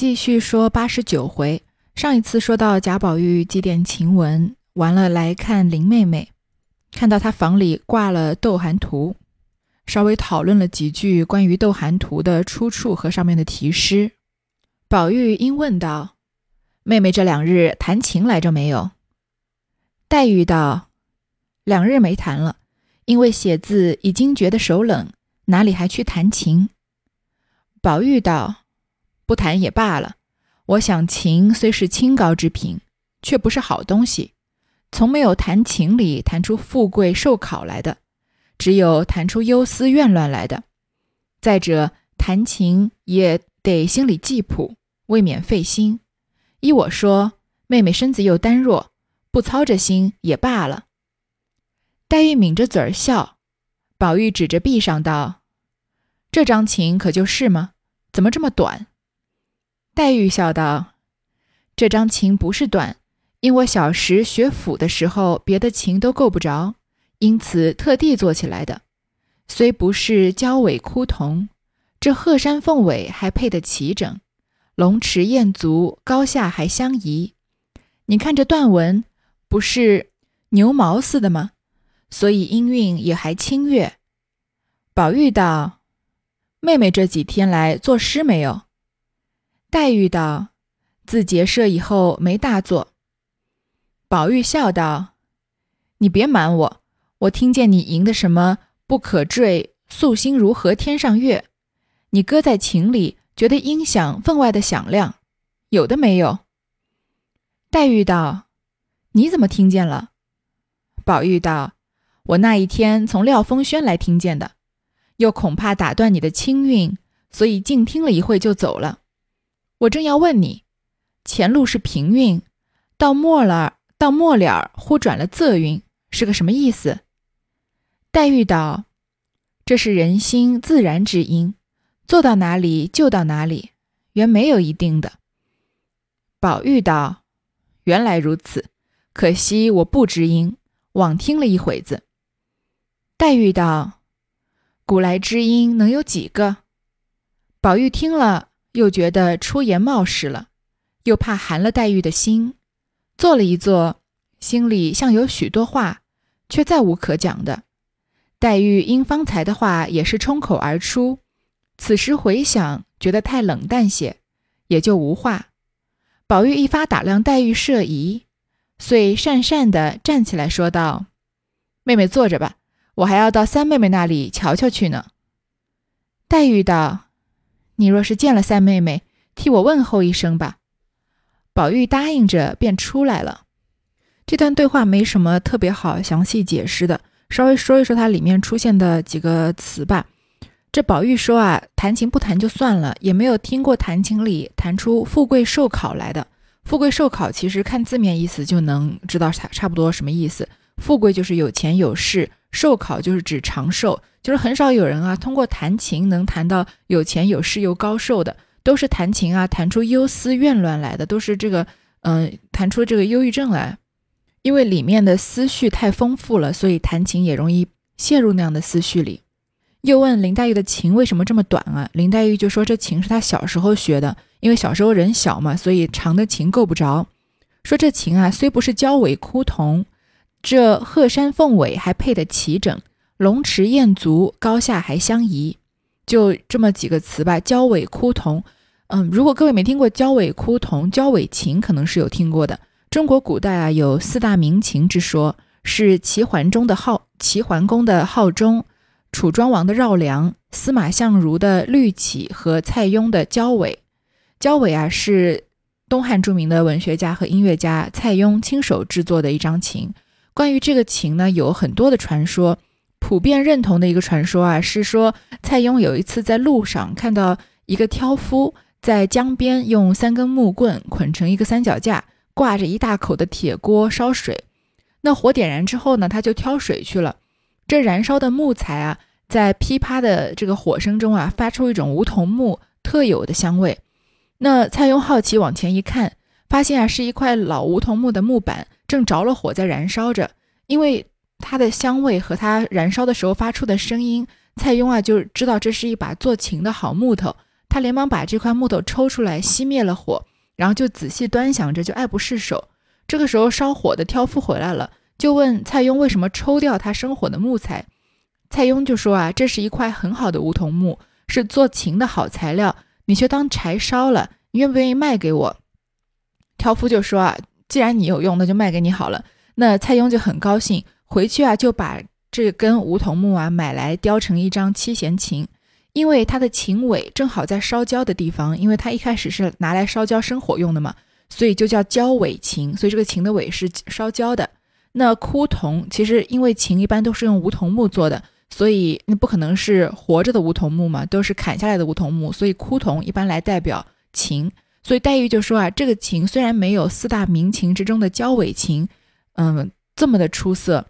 继续说八十九回。上一次说到贾宝玉祭奠晴雯，完了来看林妹妹，看到她房里挂了斗寒图，稍微讨论了几句关于斗寒图的出处和上面的题诗。宝玉因问道：“妹妹这两日弹琴来着没有？”黛玉道：“两日没弹了，因为写字已经觉得手冷，哪里还去弹琴？”宝玉道：“不弹也罢了。我想琴虽是清高之品，却不是好东西，从没有弹琴里弹出富贵寿考来的，只有弹出忧思怨乱来的。再者，弹琴也得心里记谱，未免费心。依我说，妹妹身子又单弱，不操着心也罢了。”黛玉抿着嘴儿笑，宝玉指着壁上道。这张琴可就是吗？怎么这么短？黛玉笑道：“这张琴不是短，因我小时学府的时候，别的琴都够不着，因此特地做起来的。虽不是娇尾枯桐，这鹤山凤尾还配得齐整，龙池燕足高下还相宜。你看这断纹，不是牛毛似的吗？所以音韵也还清悦。”宝玉道。妹妹这几天来作诗没有？黛玉道：“自结社以后没大作。”宝玉笑道：“你别瞒我，我听见你吟的什么‘不可坠，素心如何天上月’，你搁在琴里，觉得音响分外的响亮，有的没有？”黛玉道：“你怎么听见了？”宝玉道：“我那一天从廖峰轩来听见的。”又恐怕打断你的清韵，所以静听了一会就走了。我正要问你，前路是平韵，到末了到末了忽转了仄韵，是个什么意思？黛玉道：“这是人心自然之音，做到哪里就到哪里，原没有一定的。”宝玉道：“原来如此，可惜我不知音，枉听了一会子。”黛玉道。古来知音能有几个？宝玉听了，又觉得出言冒失了，又怕寒了黛玉的心，坐了一坐，心里像有许多话，却再无可讲的。黛玉因方才的话也是冲口而出，此时回想，觉得太冷淡些，也就无话。宝玉一发打量黛玉设疑，遂讪讪地站起来说道：“妹妹坐着吧。”我还要到三妹妹那里瞧瞧去呢。黛玉道：“你若是见了三妹妹，替我问候一声吧。”宝玉答应着，便出来了。这段对话没什么特别好详细解释的，稍微说一说它里面出现的几个词吧。这宝玉说啊，弹琴不弹就算了，也没有听过弹琴里弹出“富贵寿考”来的。“富贵寿考”其实看字面意思就能知道差差不多什么意思。富贵就是有钱有势。寿考就是指长寿，就是很少有人啊通过弹琴能弹到有钱有势又高寿的，都是弹琴啊弹出忧思怨乱来的，都是这个嗯弹出这个忧郁症来，因为里面的思绪太丰富了，所以弹琴也容易陷入那样的思绪里。又问林黛玉的琴为什么这么短啊？林黛玉就说这琴是她小时候学的，因为小时候人小嘛，所以长的琴够不着。说这琴啊虽不是娇尾枯桐。这鹤山凤尾还配得齐整，龙池燕足高下还相宜，就这么几个词吧。交尾枯桐，嗯，如果各位没听过交尾枯桐，交尾琴可能是有听过的。中国古代啊有四大名琴之说，是齐桓中的号，齐桓公的号钟，楚庄王的绕梁，司马相如的绿绮和蔡邕的交尾。交尾啊是东汉著名的文学家和音乐家蔡邕亲手制作的一张琴。关于这个琴呢，有很多的传说。普遍认同的一个传说啊，是说蔡邕有一次在路上看到一个挑夫在江边用三根木棍捆成一个三脚架，挂着一大口的铁锅烧水。那火点燃之后呢，他就挑水去了。这燃烧的木材啊，在噼啪的这个火声中啊，发出一种梧桐木特有的香味。那蔡邕好奇往前一看，发现啊，是一块老梧桐木的木板。正着了火，在燃烧着，因为它的香味和它燃烧的时候发出的声音，蔡邕啊就知道这是一把做琴的好木头，他连忙把这块木头抽出来，熄灭了火，然后就仔细端详着，就爱不释手。这个时候，烧火的挑夫回来了，就问蔡邕为什么抽掉他生火的木材。蔡邕就说啊，这是一块很好的梧桐木，是做琴的好材料，你却当柴烧了，你愿不愿意卖给我？挑夫就说啊，既然你有用，那就卖给你好了。那蔡邕就很高兴，回去啊就把这根梧桐木啊买来雕成一张七弦琴，因为它的琴尾正好在烧焦的地方，因为它一开始是拿来烧焦生火用的嘛，所以就叫焦尾琴，所以这个琴的尾是烧焦的。那枯桐其实因为琴一般都是用梧桐木做的。所以那不可能是活着的梧桐木嘛，都是砍下来的梧桐木，所以枯桐一般来代表琴。所以黛玉就说啊，这个琴虽然没有四大名琴之中的焦尾琴，嗯，这么的出色，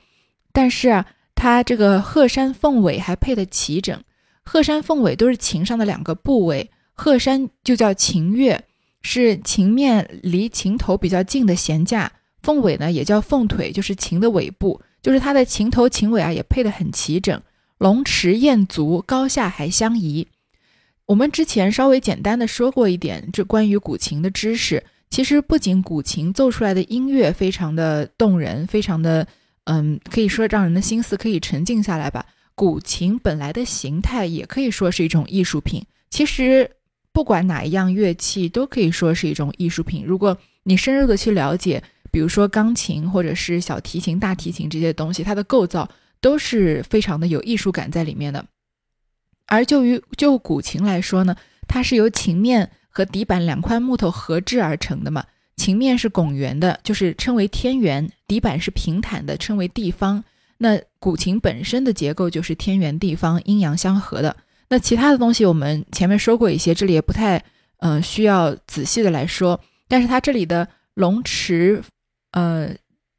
但是啊，它这个鹤山凤尾还配得齐整。鹤山凤尾都是琴上的两个部位，鹤山就叫琴月，是琴面离琴头比较近的弦架；凤尾呢也叫凤腿，就是琴的尾部，就是它的琴头琴尾啊也配得很齐整。龙池燕足，高下还相宜。我们之前稍微简单的说过一点，这关于古琴的知识。其实不仅古琴奏出来的音乐非常的动人，非常的，嗯，可以说让人的心思可以沉静下来吧。古琴本来的形态也可以说是一种艺术品。其实不管哪一样乐器都可以说是一种艺术品。如果你深入的去了解，比如说钢琴或者是小提琴、大提琴这些东西，它的构造。都是非常的有艺术感在里面的，而就于就古琴来说呢，它是由琴面和底板两块木头合制而成的嘛。琴面是拱圆的，就是称为天圆；底板是平坦的，称为地方。那古琴本身的结构就是天圆地方，阴阳相合的。那其他的东西我们前面说过一些，这里也不太嗯需要仔细的来说。但是它这里的龙池，呃。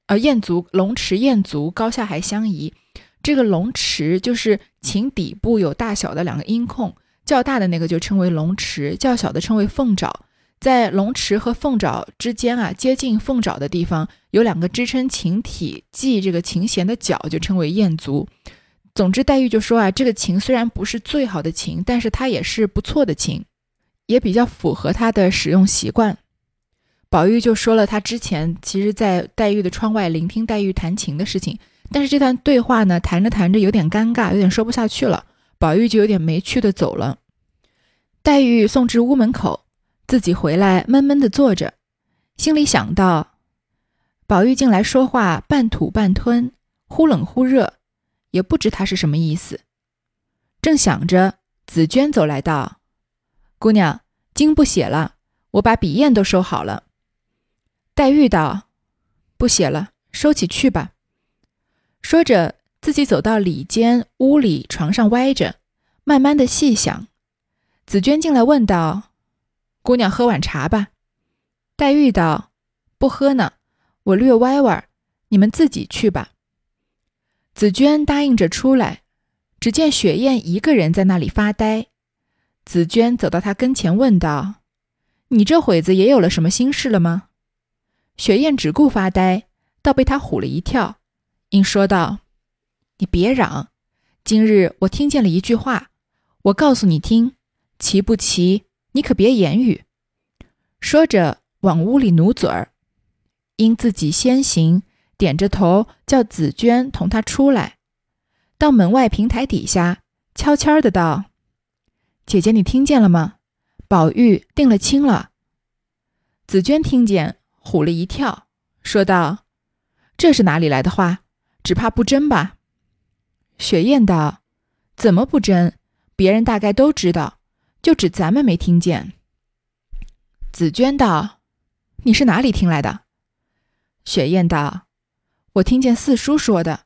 呃燕足龙池燕足高下还相宜，这个龙池就是琴底部有大小的两个音控，较大的那个就称为龙池，较小的称为凤爪。在龙池和凤爪之间啊，接近凤爪的地方有两个支撑琴体系这个琴弦的角，就称为燕足。总之，黛玉就说啊，这个琴虽然不是最好的琴，但是它也是不错的琴，也比较符合她的使用习惯。宝玉就说了他之前其实，在黛玉的窗外聆听黛玉弹琴的事情，但是这段对话呢，谈着谈着有点尴尬，有点说不下去了，宝玉就有点没趣的走了。黛玉送至屋门口，自己回来闷闷的坐着，心里想到：宝玉进来说话半吐半吞，忽冷忽热，也不知他是什么意思。正想着，紫娟走来道：“姑娘，经不写了，我把笔砚都收好了。”黛玉道：“不写了，收起去吧。”说着，自己走到里间屋里，床上歪着，慢慢的细想。紫娟进来问道：“姑娘喝碗茶吧。”黛玉道：“不喝呢，我略歪歪，你们自己去吧。”紫娟答应着出来，只见雪雁一个人在那里发呆。紫娟走到她跟前问道：“你这会子也有了什么心事了吗？”雪雁只顾发呆，倒被他唬了一跳，应说道：“你别嚷，今日我听见了一句话，我告诉你听，奇不奇？你可别言语。”说着往屋里努嘴儿，因自己先行，点着头叫紫娟同他出来，到门外平台底下，悄悄的道：“姐姐，你听见了吗？宝玉定了亲了。”紫娟听见。唬了一跳，说道：“这是哪里来的话？只怕不真吧？”雪雁道：“怎么不真？别人大概都知道，就只咱们没听见。”紫娟道：“你是哪里听来的？”雪雁道：“我听见四叔说的，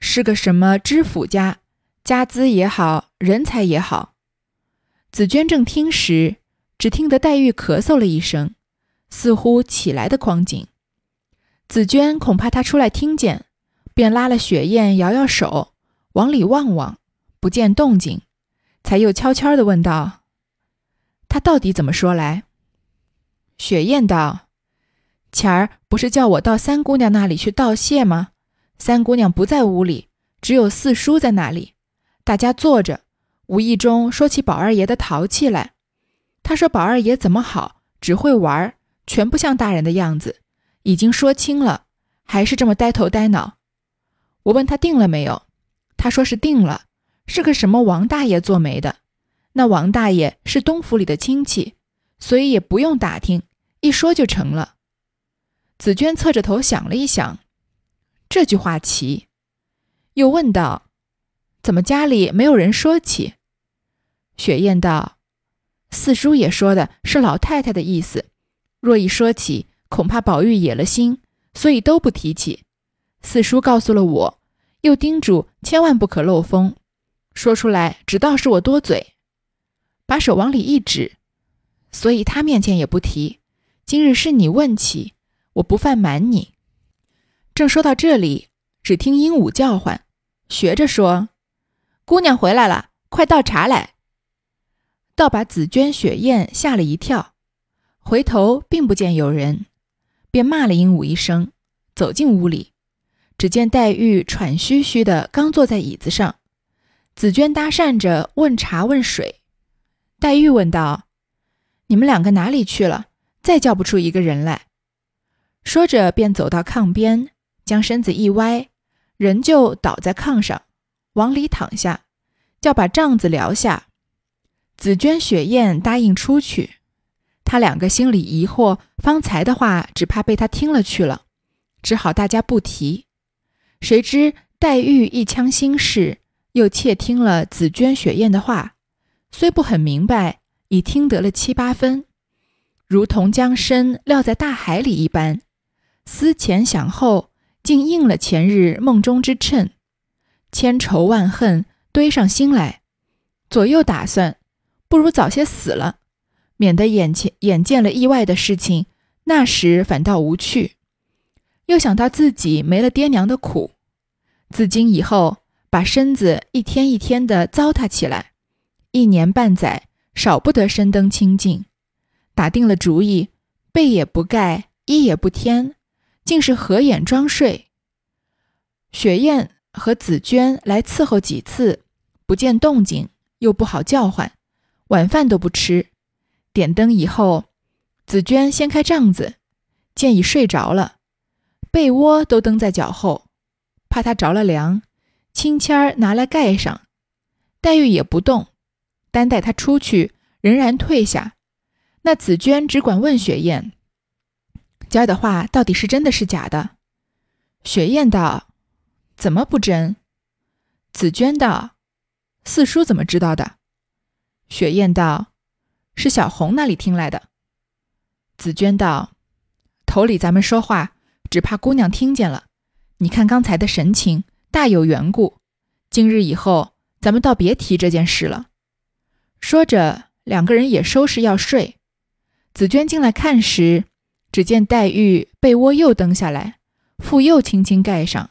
是个什么知府家，家资也好，人才也好。”紫娟正听时，只听得黛玉咳嗽了一声。似乎起来的光景，紫娟恐怕她出来听见，便拉了雪雁，摇摇手，往里望望，不见动静，才又悄悄地问道：“他到底怎么说来？”雪雁道：“前儿不是叫我到三姑娘那里去道谢吗？三姑娘不在屋里，只有四叔在那里，大家坐着，无意中说起宝二爷的淘气来。他说宝二爷怎么好，只会玩，全不像大人的样子。已经说清了，还是这么呆头呆脑。我问他定了没有，他说是定了，是个什么王大爷做媒的。那王大爷是东府里的亲戚，所以也不用打听，一说就成了。紫娟侧着头想了一想，这句话奇，又问道：“怎么家里没有人说起？”雪雁道：“四叔也说的是老太太的意思，若一说起，恐怕宝玉野了心，所以都不提起。四叔告诉了我，又叮嘱千万不可漏风，说出来只道是我多嘴。”把手往里一指，所以他面前也不提。今日是你问起，我不犯瞒你。正说到这里，只听鹦鹉叫唤，学着说：“姑娘回来了，快倒茶来。”倒把紫鹃、雪雁吓了一跳，回头并不见有人，便骂了鹦鹉一声，走进屋里。只见黛玉喘吁吁的刚坐在椅子上，紫鹃搭讪着问茶问水。黛玉问道：“你们两个哪里去了？再叫不出一个人来。”说着，便走到炕边，将身子一歪，人就倒在炕上，往里躺下，叫把帐子撩下。紫鹃、雪雁答应出去。他两个心里疑惑，方才的话只怕被他听了去了，只好大家不提。谁知黛玉一腔心事，又窃听了紫鹃、雪雁的话。虽不很明白，已听得了七八分，如同将身撂在大海里一般，思前想后，竟应了前日梦中之谶，千愁万恨堆上心来，左右打算，不如早些死了，免得眼前眼见了意外的事情，那时反倒无趣。又想到自己没了爹娘的苦，自今以后，把身子一天一天的糟蹋起来。一年半载，少不得身登清净。打定了主意，被也不盖，衣也不添，竟是合眼装睡。雪雁和紫鹃来伺候几次，不见动静，又不好叫唤，晚饭都不吃。点灯以后，紫鹃掀开帐子，见已睡着了，被窝都蹬在脚后，怕他着了凉，青签儿拿来盖上。黛玉也不动。单带他出去，仍然退下。那紫娟只管问雪雁：“今儿的话到底是真的是假的？”雪雁道：“怎么不真？”紫娟道：“四叔怎么知道的？”雪雁道：“是小红那里听来的。”紫娟道：“头里咱们说话，只怕姑娘听见了。你看刚才的神情，大有缘故。今日以后，咱们倒别提这件事了。”说着，两个人也收拾要睡。紫娟进来看时，只见黛玉被窝又蹬下来，腹又轻轻盖上，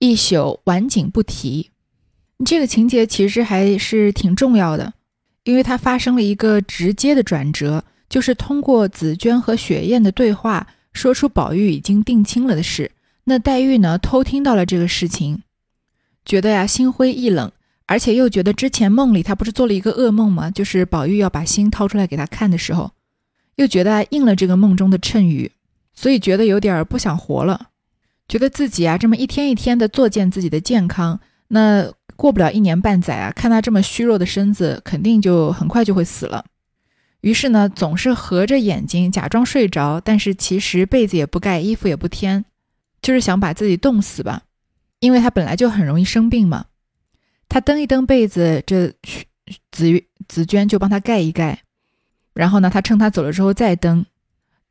一宿晚景不提。这个情节其实还是挺重要的，因为它发生了一个直接的转折，就是通过紫娟和雪雁的对话，说出宝玉已经定亲了的事。那黛玉呢，偷听到了这个事情，觉得呀心灰意冷。而且又觉得之前梦里他不是做了一个噩梦吗？就是宝玉要把心掏出来给她看的时候，又觉得应了这个梦中的谶语，所以觉得有点不想活了，觉得自己啊这么一天一天的作践自己的健康，那过不了一年半载啊，看他这么虚弱的身子，肯定就很快就会死了。于是呢，总是合着眼睛假装睡着，但是其实被子也不盖，衣服也不添，就是想把自己冻死吧，因为他本来就很容易生病嘛。他蹬一蹬被子，这紫紫娟就帮他盖一盖。然后呢，他趁他走了之后再蹬。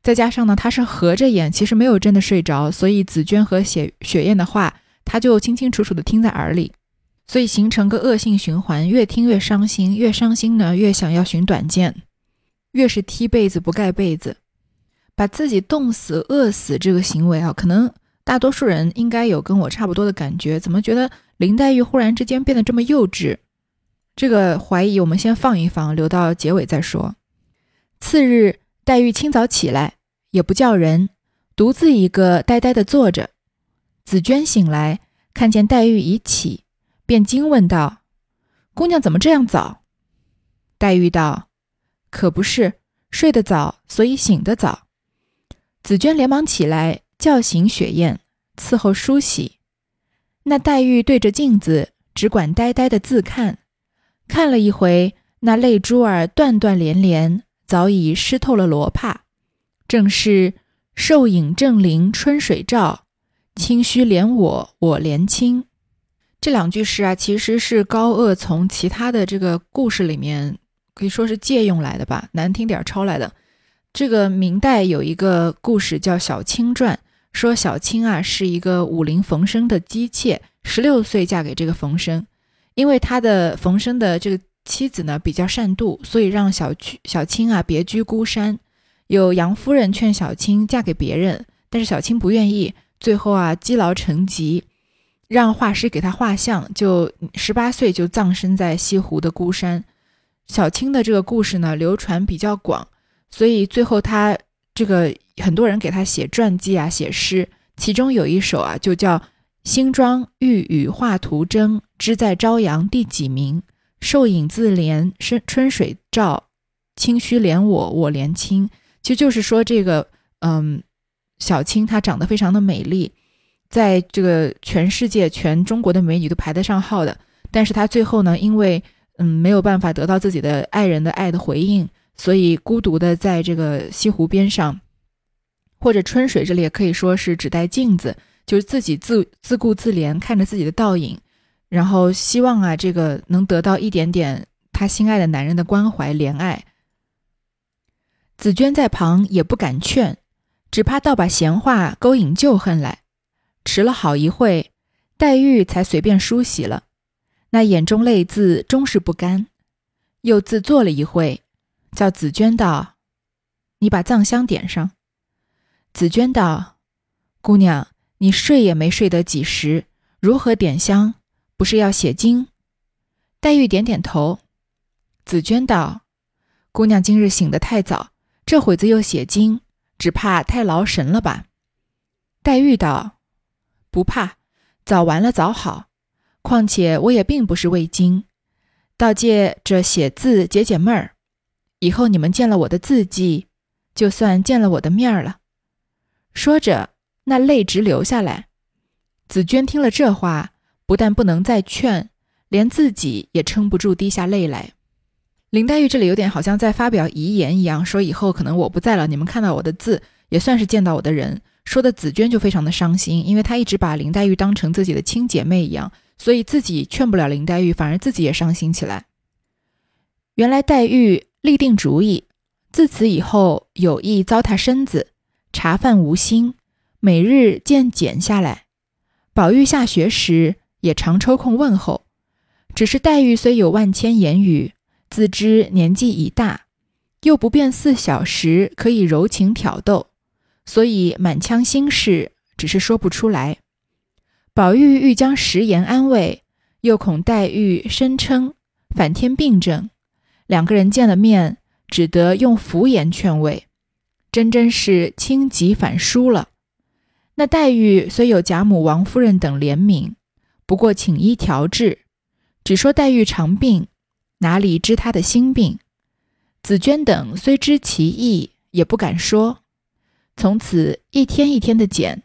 再加上呢，他是合着眼，其实没有真的睡着，所以紫娟和雪雪雁的话，他就清清楚楚的听在耳里，所以形成个恶性循环，越听越伤心，越伤心呢越想要寻短见，越是踢被子不盖被子，把自己冻死、饿死这个行为啊，可能大多数人应该有跟我差不多的感觉，怎么觉得？林黛玉忽然之间变得这么幼稚，这个怀疑我们先放一放，留到结尾再说。次日，黛玉清早起来，也不叫人，独自一个呆呆的坐着。紫娟醒来，看见黛玉已起，便惊问道：“姑娘怎么这样早？”黛玉道：“可不是，睡得早，所以醒得早。紫娟连忙起来叫醒雪雁，伺候梳洗。那黛玉对着镜子，只管呆呆的自看，看了一回，那泪珠儿断断连连，早已湿透了罗帕。正是瘦影正灵春水照，清虚怜我我怜清。这两句诗啊，其实是高鹗从其他的这个故事里面可以说是借用来的吧，难听点抄来的。这个明代有一个故事叫《小青传》，说小青啊是一个武林冯生的姬妾，十六岁嫁给这个冯生，因为他的冯生的这个妻子呢比较善妒，所以让小小青啊别居孤山。有杨夫人劝小青嫁给别人，但是小青不愿意，最后啊积劳成疾。让画师给她画像，就十八岁就葬身在西湖的孤山。小青的这个故事呢，流传比较广，所以最后他这个很多人给他写传记啊，写诗，其中有一首啊，就叫《新庄玉宇画图征》，知在朝阳第几名？瘦影自怜春春水照，清虚怜我我怜清。其实就是说这个，嗯，小青她长得非常的美丽。在这个全世界、全中国的美女都排得上号的，但是她最后呢，因为嗯没有办法得到自己的爱人的爱的回应，所以孤独的在这个西湖边上，或者春水这里也可以说是指代镜子，就是自己自自顾自怜，看着自己的倒影，然后希望啊这个能得到一点点她心爱的男人的关怀怜爱。紫娟在旁也不敢劝，只怕倒把闲话勾引旧恨来。迟了好一会，黛玉才随便梳洗了，那眼中泪渍终是不干，又自坐了一会，叫紫娟道：“你把藏香点上。”紫娟道：“姑娘，你睡也没睡得几时，如何点香？不是要写经？”黛玉点点头。紫娟道：“姑娘今日醒得太早，这会子又写经，只怕太劳神了吧？”黛玉道。不怕，早完了早好。况且我也并不是未经，倒借着写字解解闷儿。以后你们见了我的字迹，就算见了我的面儿了。说着，那泪直流下来。紫娟听了这话，不但不能再劝，连自己也撑不住，滴下泪来。林黛玉这里有点好像在发表遗言一样，说以后可能我不在了，你们看到我的字，也算是见到我的人。说的紫娟就非常的伤心，因为她一直把林黛玉当成自己的亲姐妹一样，所以自己劝不了林黛玉，反而自己也伤心起来。原来黛玉立定主意，自此以后有意糟蹋身子，茶饭无心，每日渐减下来。宝玉下学时也常抽空问候，只是黛玉虽有万千言语，自知年纪已大，又不便似小时可以柔情挑逗。所以满腔心事只是说不出来。宝玉欲将食言安慰，又恐黛玉声称反添病症，两个人见了面，只得用敷言劝慰，真真是轻疾反疏了。那黛玉虽有贾母、王夫人等怜悯，不过请医调治，只说黛玉常病，哪里知她的心病？紫娟等虽知其意，也不敢说。从此一天一天的减，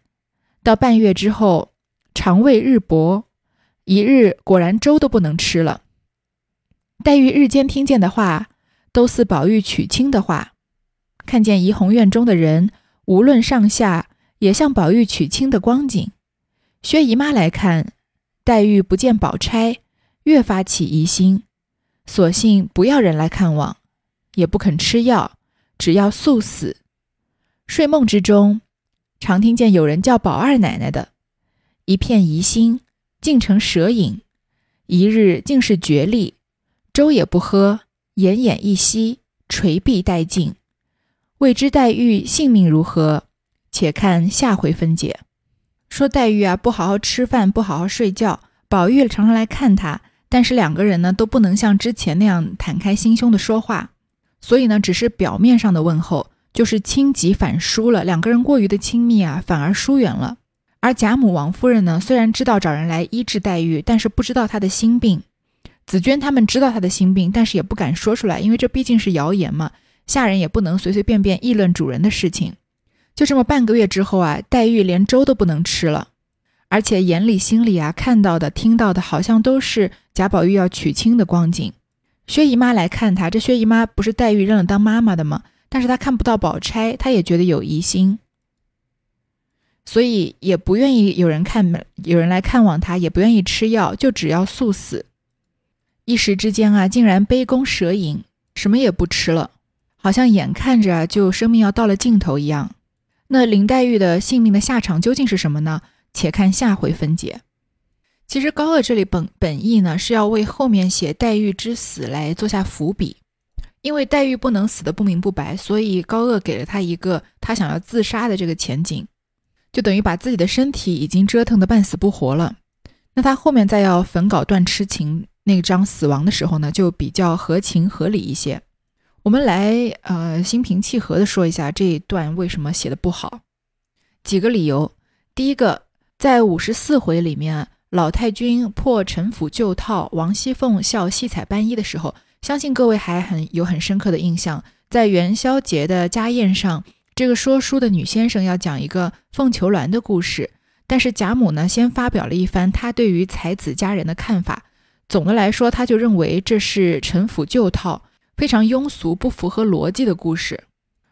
到半月之后，肠胃日薄，一日果然粥都不能吃了。黛玉日间听见的话，都似宝玉娶亲的话，看见怡红院中的人，无论上下，也像宝玉娶亲的光景。薛姨妈来看，黛玉不见宝钗，越发起疑心，索性不要人来看望，也不肯吃药，只要速死。睡梦之中，常听见有人叫宝二奶奶的，一片疑心，竟成蛇影。一日竟是绝力，粥也不喝，奄奄一息，垂臂待尽。未知黛玉性命如何？且看下回分解。说黛玉啊，不好好吃饭，不好好睡觉。宝玉常常来看她，但是两个人呢，都不能像之前那样坦开心胸的说话，所以呢，只是表面上的问候。就是亲极反疏了，两个人过于的亲密啊，反而疏远了。而贾母、王夫人呢，虽然知道找人来医治黛玉，但是不知道她的心病。紫娟他们知道他的心病，但是也不敢说出来，因为这毕竟是谣言嘛，下人也不能随随便便议论主人的事情。就这么半个月之后啊，黛玉连粥都不能吃了，而且眼里心里啊看到的、听到的，好像都是贾宝玉要娶亲的光景。薛姨妈来看她，这薛姨妈不是黛玉认了当妈妈的吗？但是她看不到宝钗，她也觉得有疑心，所以也不愿意有人看，有人来看望她，也不愿意吃药，就只要速死。一时之间啊，竟然杯弓蛇影，什么也不吃了，好像眼看着就生命要到了尽头一样。那林黛玉的性命的下场究竟是什么呢？且看下回分解。其实高鹗这里本本意呢是要为后面写黛玉之死来做下伏笔，因为黛玉不能死的不明不白，所以高鹗给了他一个他想要自杀的这个前景，就等于把自己的身体已经折腾的半死不活了。那他后面再要焚稿断痴情。那张死亡的时候呢，就比较合情合理一些。我们来呃心平气和的说一下这一段为什么写的不好。几个理由，第一个，在五十四回里面，老太君破陈府旧套，王熙凤笑戏彩斑衣的时候，相信各位还很有很深刻的印象。在元宵节的家宴上，这个说书的女先生要讲一个凤求鸾的故事，但是贾母呢，先发表了一番她对于才子佳人的看法。总的来说，她就认为这是陈腐旧套，非常庸俗，不符合逻辑的故事。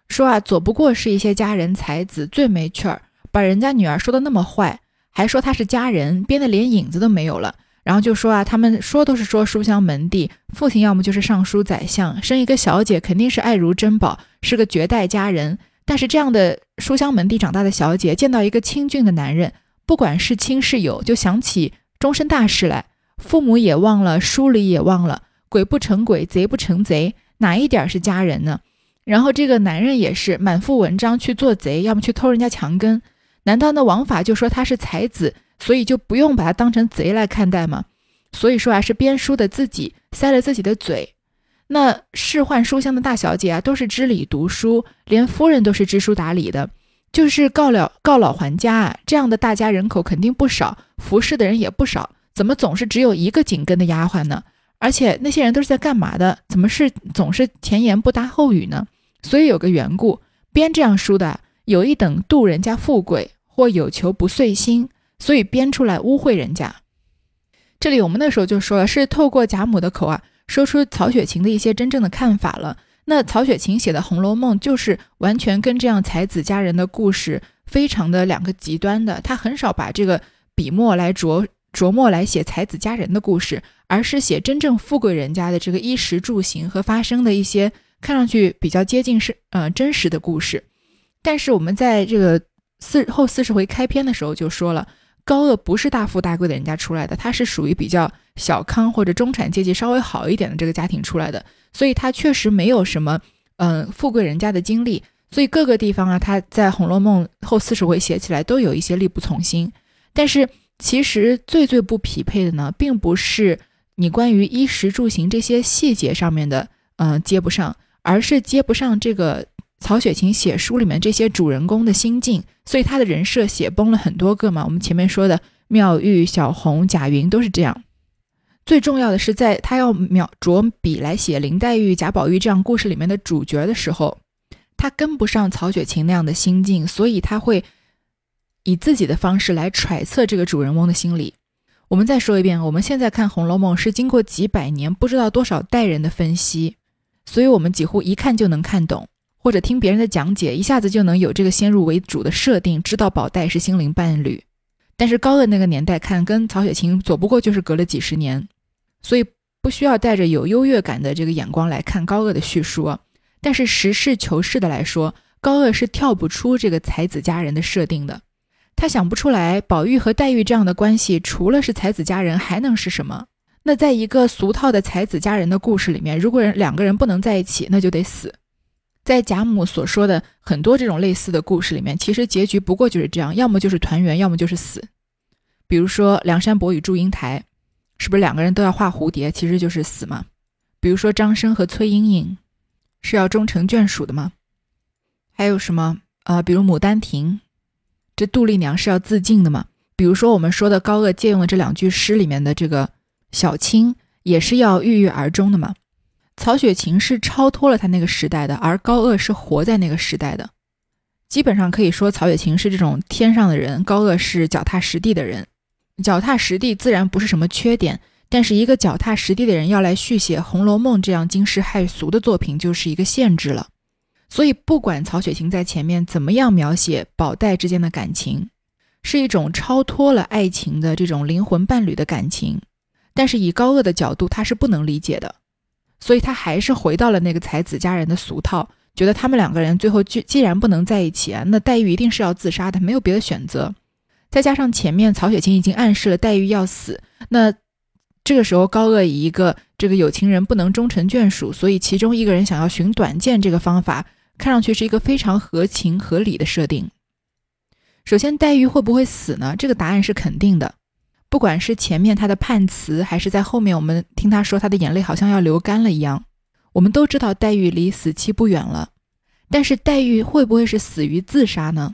说啊，左不过是一些佳人才子最没趣儿，把人家女儿说的那么坏，还说她是佳人，编的连影子都没有了。然后就说啊，他们说都是说书香门第，父亲要么就是尚书宰相，生一个小姐肯定是爱如珍宝，是个绝代佳人。但是这样的书香门第长大的小姐，见到一个清俊的男人，不管是亲是友，就想起终身大事来。父母也忘了，书里也忘了，鬼不成鬼，贼不成贼，哪一点是家人呢？然后这个男人也是满腹文章去做贼，要么去偷人家墙根。难道那王法就说他是才子，所以就不用把他当成贼来看待吗？所以说啊，是编书的自己塞了自己的嘴。那仕宦书香的大小姐啊，都是知礼读书，连夫人都是知书达理的，就是告了告老还家啊。这样的大家人口肯定不少，服侍的人也不少。怎么总是只有一个紧跟的丫鬟呢？而且那些人都是在干嘛的？怎么是总是前言不搭后语呢？所以有个缘故，编这样书的有一等妒人家富贵，或有求不遂心，所以编出来污秽人家。这里我们那时候就说了，是透过贾母的口啊，说出曹雪芹的一些真正的看法了。那曹雪芹写的《红楼梦》就是完全跟这样才子佳人的故事非常的两个极端的，他很少把这个笔墨来着。琢磨来写才子佳人的故事，而是写真正富贵人家的这个衣食住行和发生的一些看上去比较接近是呃真实的故事。但是我们在这个四后四十回开篇的时候就说了，高鹗不是大富大贵的人家出来的，他是属于比较小康或者中产阶级稍微好一点的这个家庭出来的，所以他确实没有什么嗯富贵人家的经历，所以各个地方啊，他在《红楼梦》后四十回写起来都有一些力不从心，但是。其实最最不匹配的呢，并不是你关于衣食住行这些细节上面的，嗯，接不上，而是接不上这个曹雪芹写书里面这些主人公的心境，所以他的人设写崩了很多个嘛。我们前面说的妙玉、小红、贾云都是这样。最重要的是，在他要描着笔来写林黛玉、贾宝玉这样故事里面的主角的时候，他跟不上曹雪芹那样的心境，所以他会。以自己的方式来揣测这个主人翁的心理。我们再说一遍，我们现在看《红楼梦》是经过几百年、不知道多少代人的分析，所以我们几乎一看就能看懂，或者听别人的讲解，一下子就能有这个先入为主的设定，知道宝黛是心灵伴侣。但是高鹗那个年代看，跟曹雪芹左不过就是隔了几十年，所以不需要带着有优越感的这个眼光来看高鹗的叙述。但是实事求是的来说，高鹗是跳不出这个才子佳人的设定的。他想不出来，宝玉和黛玉这样的关系，除了是才子佳人，还能是什么？那在一个俗套的才子佳人的故事里面，如果人两个人不能在一起，那就得死。在贾母所说的很多这种类似的故事里面，其实结局不过就是这样，要么就是团圆，要么就是死。比如说梁山伯与祝英台，是不是两个人都要画蝴蝶，其实就是死嘛？比如说张生和崔莺莺，是要终成眷属的吗？还有什么？呃，比如《牡丹亭》。这杜丽娘是要自尽的吗？比如说我们说的高鹗借用的这两句诗里面的这个小青，也是要郁郁而终的嘛。曹雪芹是超脱了他那个时代的，而高鹗是活在那个时代的。基本上可以说，曹雪芹是这种天上的人，高鹗是脚踏实地的人。脚踏实地自然不是什么缺点，但是一个脚踏实地的人要来续写《红楼梦》这样惊世骇俗的作品，就是一个限制了。所以，不管曹雪芹在前面怎么样描写宝黛之间的感情，是一种超脱了爱情的这种灵魂伴侣的感情，但是以高鹗的角度，他是不能理解的。所以他还是回到了那个才子佳人的俗套，觉得他们两个人最后既既然不能在一起啊，那黛玉一定是要自杀的，没有别的选择。再加上前面曹雪芹已经暗示了黛玉要死，那这个时候高鹗以一个这个有情人不能终成眷属，所以其中一个人想要寻短见这个方法，看上去是一个非常合情合理的设定。首先，黛玉会不会死呢？这个答案是肯定的。不管是前面他的判词，还是在后面我们听他说他的眼泪好像要流干了一样，我们都知道黛玉离死期不远了。但是黛玉会不会是死于自杀呢？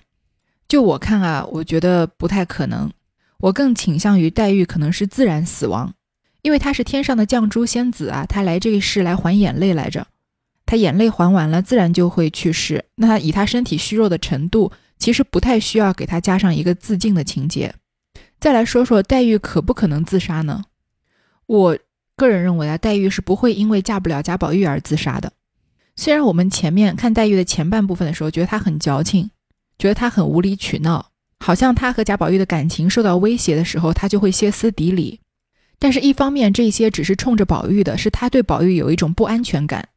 就我看啊，我觉得不太可能。我更倾向于黛玉可能是自然死亡，因为她是天上的绛珠仙子啊，她来这一世来还眼泪来着。她眼泪还完了，自然就会去世。那以她身体虚弱的程度，其实不太需要给她加上一个自尽的情节。再来说说黛玉可不可能自杀呢？我个人认为啊，黛玉是不会因为嫁不了贾宝玉而自杀的。虽然我们前面看黛玉的前半部分的时候，觉得她很矫情，觉得她很无理取闹，好像她和贾宝玉的感情受到威胁的时候，她就会歇斯底里。但是，一方面这些只是冲着宝玉的，是她对宝玉有一种不安全感，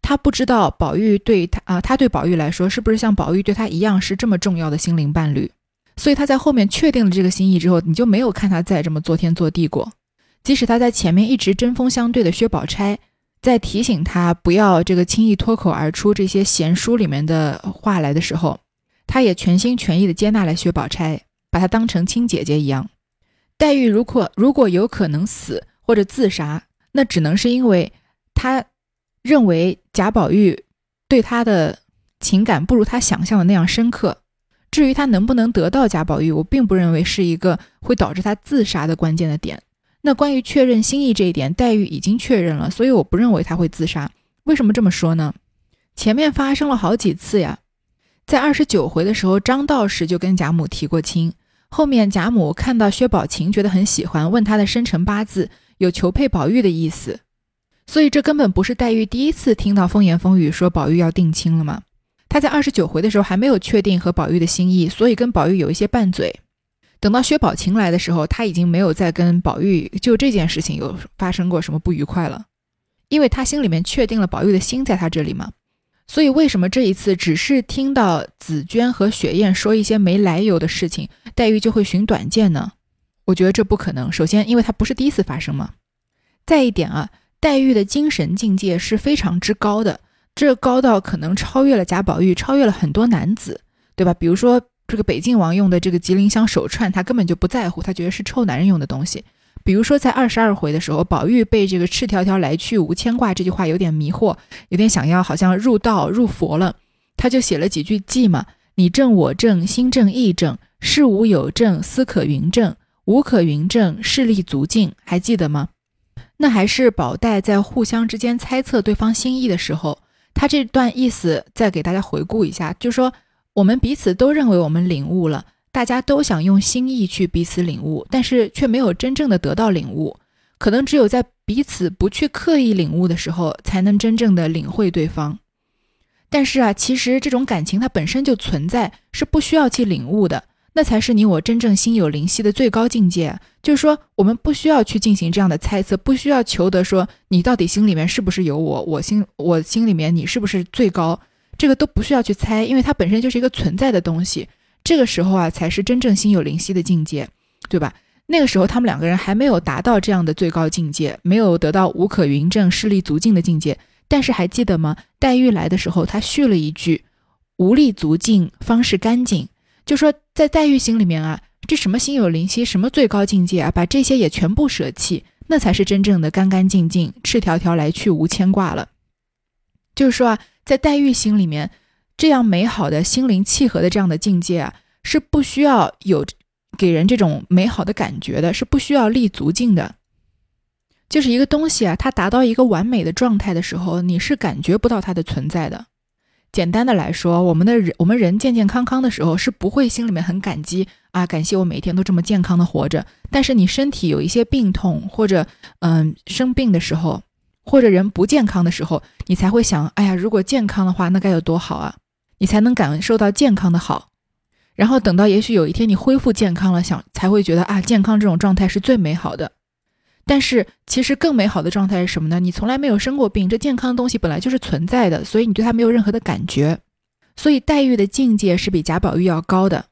她不知道宝玉对她啊，她对宝玉来说是不是像宝玉对她一样是这么重要的心灵伴侣。所以他在后面确定了这个心意之后，你就没有看他再这么作天作地过。即使他在前面一直针锋相对的薛宝钗，在提醒他不要这个轻易脱口而出这些闲书里面的话来的时候，他也全心全意的接纳了薛宝钗，把她当成亲姐姐一样。黛玉如果如果有可能死或者自杀，那只能是因为他认为贾宝玉对他的情感不如他想象的那样深刻。至于他能不能得到贾宝玉，我并不认为是一个会导致他自杀的关键的点。那关于确认心意这一点，黛玉已经确认了，所以我不认为他会自杀。为什么这么说呢？前面发生了好几次呀，在二十九回的时候，张道士就跟贾母提过亲。后面贾母看到薛宝琴觉得很喜欢，问他的生辰八字，有求配宝玉的意思。所以这根本不是黛玉第一次听到风言风语说宝玉要定亲了吗？他在二十九回的时候还没有确定和宝玉的心意，所以跟宝玉有一些拌嘴。等到薛宝琴来的时候，他已经没有再跟宝玉就这件事情有发生过什么不愉快了，因为他心里面确定了宝玉的心在他这里嘛。所以为什么这一次只是听到紫娟和雪雁说一些没来由的事情，黛玉就会寻短见呢？我觉得这不可能。首先，因为它不是第一次发生嘛。再一点啊，黛玉的精神境界是非常之高的。这高到可能超越了贾宝玉，超越了很多男子，对吧？比如说这个北静王用的这个吉林香手串，他根本就不在乎，他觉得是臭男人用的东西。比如说在二十二回的时候，宝玉被这个“赤条条来去无牵挂”这句话有点迷惑，有点想要好像入道入佛了，他就写了几句偈嘛：“你正我正，心正意正，事无有正，思可云正，无可云正，势力足尽。”还记得吗？那还是宝黛在互相之间猜测对方心意的时候。他这段意思再给大家回顾一下，就说我们彼此都认为我们领悟了，大家都想用心意去彼此领悟，但是却没有真正的得到领悟。可能只有在彼此不去刻意领悟的时候，才能真正的领会对方。但是啊，其实这种感情它本身就存在，是不需要去领悟的。那才是你我真正心有灵犀的最高境界。就是说，我们不需要去进行这样的猜测，不需要求得说你到底心里面是不是有我，我心我心里面你是不是最高，这个都不需要去猜，因为它本身就是一个存在的东西。这个时候啊，才是真正心有灵犀的境界，对吧？那个时候他们两个人还没有达到这样的最高境界，没有得到无可云证、势力足尽的境界。但是还记得吗？黛玉来的时候，他续了一句：“无力足尽，方是干净。”就说在黛玉心里面啊，这什么心有灵犀，什么最高境界啊，把这些也全部舍弃，那才是真正的干干净净、赤条条来去无牵挂了。就是说啊，在黛玉心里面，这样美好的心灵契合的这样的境界啊，是不需要有给人这种美好的感觉的，是不需要立足境的。就是一个东西啊，它达到一个完美的状态的时候，你是感觉不到它的存在的。简单的来说，我们的人，我们人健健康康的时候，是不会心里面很感激啊，感谢我每天都这么健康的活着。但是你身体有一些病痛，或者嗯生病的时候，或者人不健康的时候，你才会想，哎呀，如果健康的话，那该有多好啊！你才能感受到健康的好。然后等到也许有一天你恢复健康了，想才会觉得啊，健康这种状态是最美好的。但是其实更美好的状态是什么呢？你从来没有生过病，这健康的东西本来就是存在的，所以你对它没有任何的感觉。所以黛玉的境界是比贾宝玉要高的，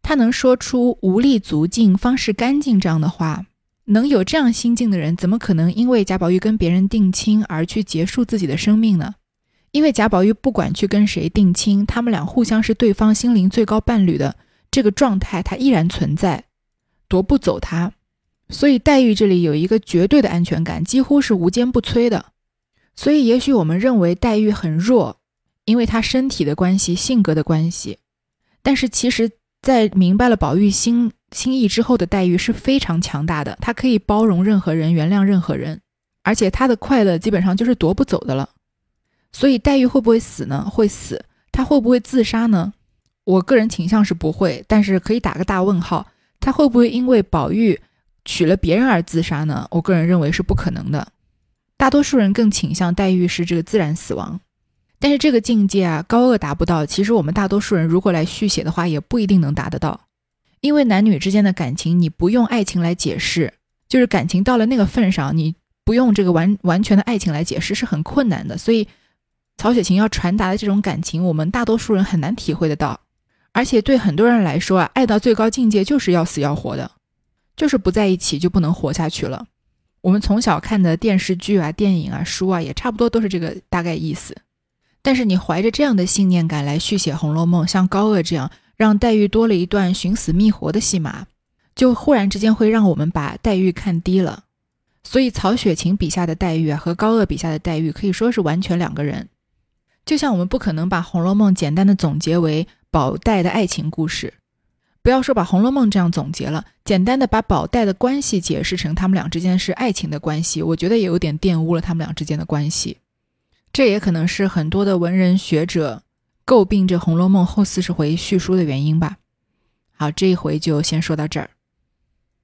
他能说出“无力足尽方是干净”这样的话，能有这样心境的人，怎么可能因为贾宝玉跟别人定亲而去结束自己的生命呢？因为贾宝玉不管去跟谁定亲，他们俩互相是对方心灵最高伴侣的这个状态，它依然存在，夺不走他。所以黛玉这里有一个绝对的安全感，几乎是无坚不摧的。所以也许我们认为黛玉很弱，因为她身体的关系、性格的关系。但是其实，在明白了宝玉心心意之后的黛玉是非常强大的，她可以包容任何人，原谅任何人，而且她的快乐基本上就是夺不走的了。所以黛玉会不会死呢？会死。她会不会自杀呢？我个人倾向是不会，但是可以打个大问号。她会不会因为宝玉？娶了别人而自杀呢？我个人认为是不可能的。大多数人更倾向黛玉是这个自然死亡，但是这个境界啊，高鹗达不到。其实我们大多数人如果来续写的话，也不一定能达得到。因为男女之间的感情，你不用爱情来解释，就是感情到了那个份上，你不用这个完完全的爱情来解释是很困难的。所以，曹雪芹要传达的这种感情，我们大多数人很难体会得到。而且对很多人来说啊，爱到最高境界就是要死要活的。就是不在一起就不能活下去了。我们从小看的电视剧啊、电影啊、书啊，也差不多都是这个大概意思。但是你怀着这样的信念感来续写《红楼梦》，像高鹗这样让黛玉多了一段寻死觅活的戏码，就忽然之间会让我们把黛玉看低了。所以曹雪芹笔下的黛玉啊，和高鹗笔下的黛玉可以说是完全两个人。就像我们不可能把《红楼梦》简单的总结为宝黛的爱情故事。不要说把《红楼梦》这样总结了，简单的把宝黛的关系解释成他们俩之间是爱情的关系，我觉得也有点玷污了他们俩之间的关系。这也可能是很多的文人学者诟病这《红楼梦》后四十回叙书的原因吧。好，这一回就先说到这儿。